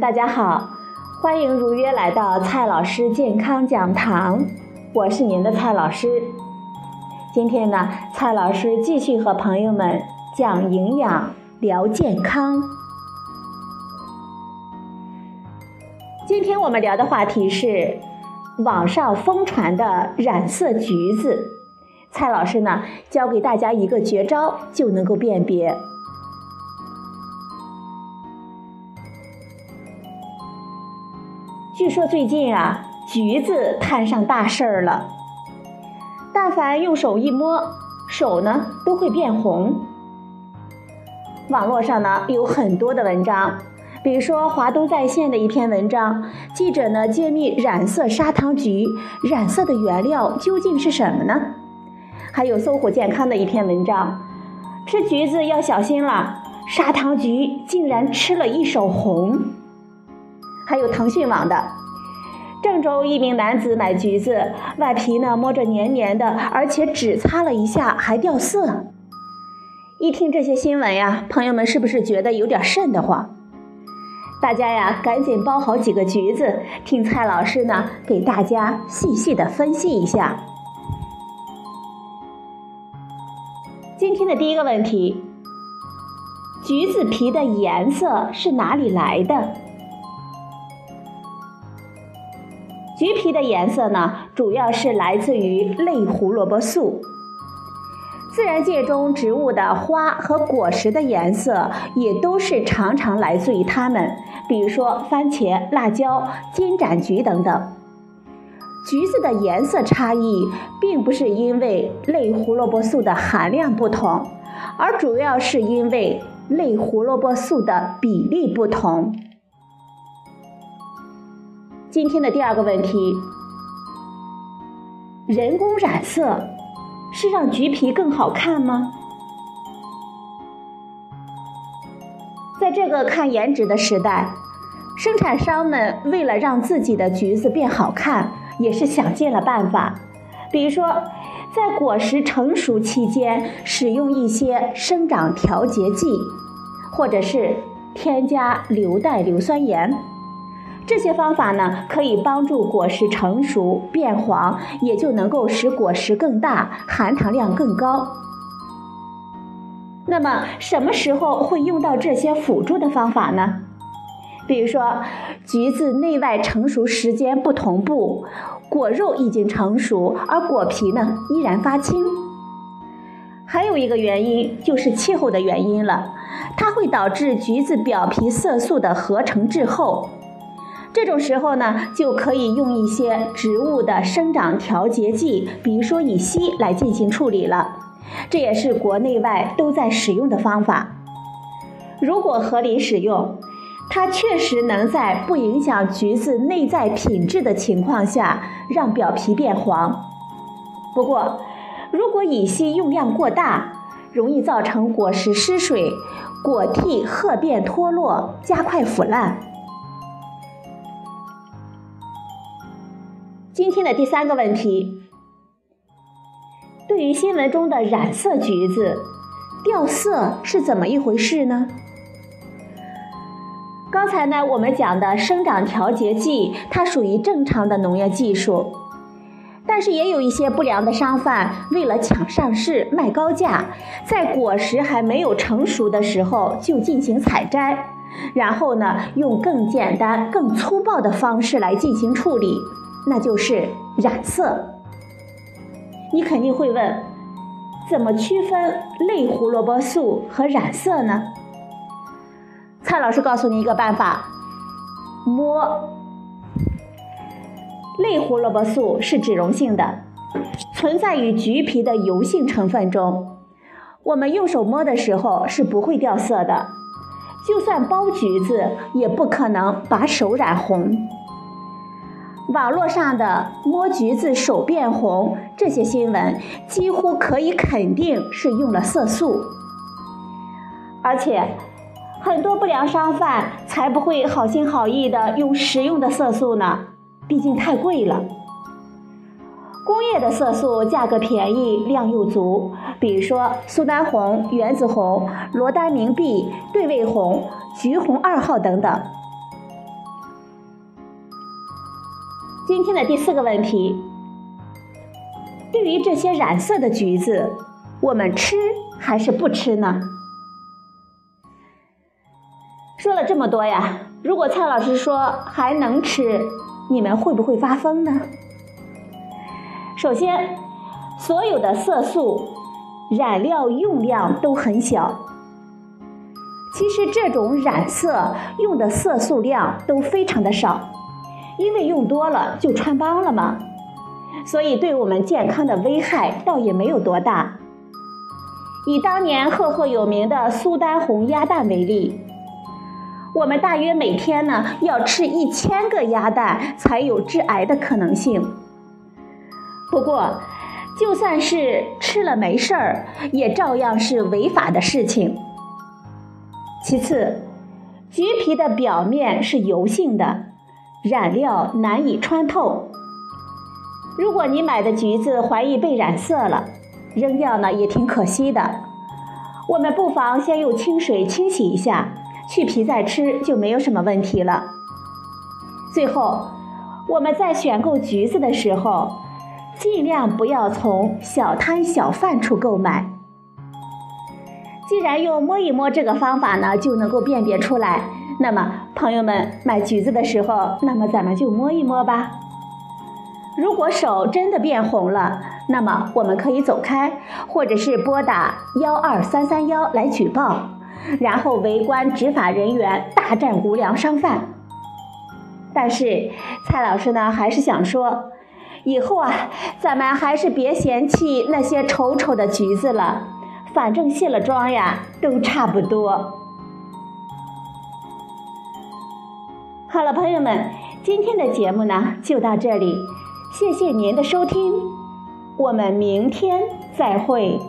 大家好，欢迎如约来到蔡老师健康讲堂，我是您的蔡老师。今天呢，蔡老师继续和朋友们讲营养、聊健康。今天我们聊的话题是网上疯传的染色橘子。蔡老师呢，教给大家一个绝招，就能够辨别。据说最近啊，橘子摊上大事儿了。但凡用手一摸，手呢都会变红。网络上呢有很多的文章，比如说华东在线的一篇文章，记者呢揭秘染色砂糖橘染色的原料究竟是什么呢？还有搜狐健康的一篇文章，吃橘子要小心了，砂糖橘竟然吃了一手红。还有腾讯网的，郑州一名男子买橘子，外皮呢摸着黏黏的，而且只擦了一下还掉色。一听这些新闻呀，朋友们是不是觉得有点瘆得慌？大家呀，赶紧剥好几个橘子，听蔡老师呢给大家细细的分析一下。今天的第一个问题：橘子皮的颜色是哪里来的？橘皮的颜色呢，主要是来自于类胡萝卜素。自然界中植物的花和果实的颜色，也都是常常来自于它们，比如说番茄、辣椒、金盏菊等等。橘子的颜色差异，并不是因为类胡萝卜素的含量不同，而主要是因为类胡萝卜素的比例不同。今天的第二个问题：人工染色是让橘皮更好看吗？在这个看颜值的时代，生产商们为了让自己的橘子变好看，也是想尽了办法。比如说，在果实成熟期间，使用一些生长调节剂，或者是添加硫代硫酸盐。这些方法呢，可以帮助果实成熟变黄，也就能够使果实更大，含糖量更高。那么，什么时候会用到这些辅助的方法呢？比如说，橘子内外成熟时间不同步，果肉已经成熟，而果皮呢依然发青。还有一个原因就是气候的原因了，它会导致橘子表皮色素的合成滞后。这种时候呢，就可以用一些植物的生长调节剂，比如说乙烯来进行处理了。这也是国内外都在使用的方法。如果合理使用，它确实能在不影响橘子内在品质的情况下，让表皮变黄。不过，如果乙烯用量过大，容易造成果实失水、果蒂褐变脱落，加快腐烂。今天的第三个问题，对于新闻中的染色橘子掉色是怎么一回事呢？刚才呢，我们讲的生长调节剂，它属于正常的农业技术，但是也有一些不良的商贩为了抢上市卖高价，在果实还没有成熟的时候就进行采摘，然后呢，用更简单、更粗暴的方式来进行处理。那就是染色。你肯定会问，怎么区分类胡萝卜素和染色呢？蔡老师告诉你一个办法：摸。类胡萝卜素是脂溶性的，存在于橘皮的油性成分中。我们用手摸的时候是不会掉色的，就算剥橘子也不可能把手染红。网络上的摸橘子手变红这些新闻，几乎可以肯定是用了色素，而且很多不良商贩才不会好心好意的用食用的色素呢，毕竟太贵了。工业的色素价格便宜，量又足，比如说苏丹红、原子红、罗丹明碧、对味红、橘红二号等等。今天的第四个问题，对于这些染色的橘子，我们吃还是不吃呢？说了这么多呀，如果蔡老师说还能吃，你们会不会发疯呢？首先，所有的色素染料用量都很小。其实这种染色用的色素量都非常的少，因为用多了就穿帮了嘛，所以对我们健康的危害倒也没有多大。以当年赫赫有名的苏丹红鸭蛋为例，我们大约每天呢要吃一千个鸭蛋才有致癌的可能性。不过，就算是吃了没事儿，也照样是违法的事情。其次，橘皮的表面是油性的，染料难以穿透。如果你买的橘子怀疑被染色了，扔掉呢也挺可惜的。我们不妨先用清水清洗一下，去皮再吃就没有什么问题了。最后，我们在选购橘子的时候，尽量不要从小摊小贩处购买。既然用摸一摸这个方法呢，就能够辨别出来，那么朋友们买橘子的时候，那么咱们就摸一摸吧。如果手真的变红了，那么我们可以走开，或者是拨打幺二三三幺来举报，然后围观执法人员大战无良商贩。但是蔡老师呢，还是想说，以后啊，咱们还是别嫌弃那些丑丑的橘子了。反正卸了妆呀，都差不多。好了，朋友们，今天的节目呢就到这里，谢谢您的收听，我们明天再会。